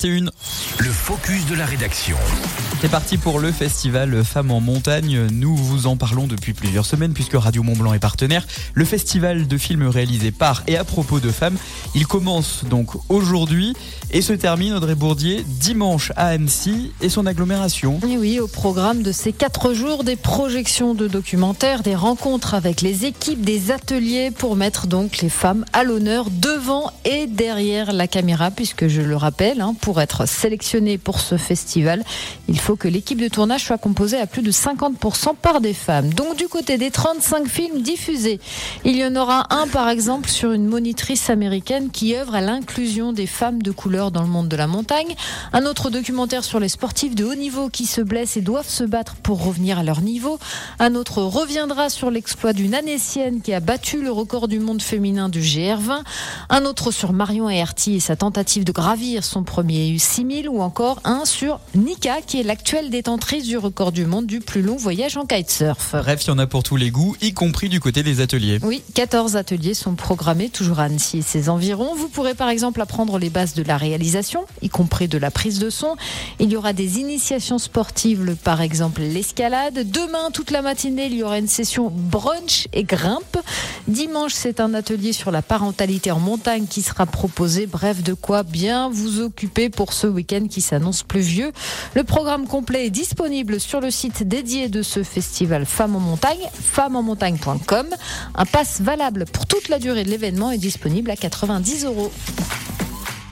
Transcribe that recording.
C'est une. Le focus de la rédaction. C'est parti pour le festival Femmes en montagne. Nous vous en parlons depuis plusieurs semaines puisque Radio Mont Blanc est partenaire. Le festival de films réalisés par et à propos de femmes. Il commence donc aujourd'hui et se termine, Audrey Bourdier, dimanche à Annecy et son agglomération. Et oui, au programme de ces quatre jours, des projections de documentaires, des rencontres avec les équipes, des ateliers pour mettre donc les femmes à l'honneur devant et derrière la caméra puisque je le rappelle, hein, pour être sélectionné pour ce festival, il faut que l'équipe de tournage soit composée à plus de 50% par des femmes. Donc du côté des 35 films diffusés, il y en aura un par exemple sur une monitrice américaine qui œuvre à l'inclusion des femmes de couleur dans le monde de la montagne, un autre documentaire sur les sportifs de haut niveau qui se blessent et doivent se battre pour revenir à leur niveau, un autre reviendra sur l'exploit d'une Anécienne qui a battu le record du monde féminin du GR20, un autre sur Marion Aerty et sa tentative de gravir son premier eu 6000 ou encore un sur Nika qui est l'actuelle détentrice du record du monde du plus long voyage en kitesurf. Bref, il y en a pour tous les goûts, y compris du côté des ateliers. Oui, 14 ateliers sont programmés toujours à Annecy et ses environs. Vous pourrez par exemple apprendre les bases de la réalisation, y compris de la prise de son. Il y aura des initiations sportives, par exemple l'escalade. Demain, toute la matinée, il y aura une session brunch et grimpe. Dimanche, c'est un atelier sur la parentalité en montagne qui sera proposé. Bref, de quoi bien vous occuper pour ce week-end qui s'annonce pluvieux. Le programme complet est disponible sur le site dédié de ce festival Femmes en montagne, femmesmontagne.com. Un pass valable pour toute la durée de l'événement est disponible à 90 euros.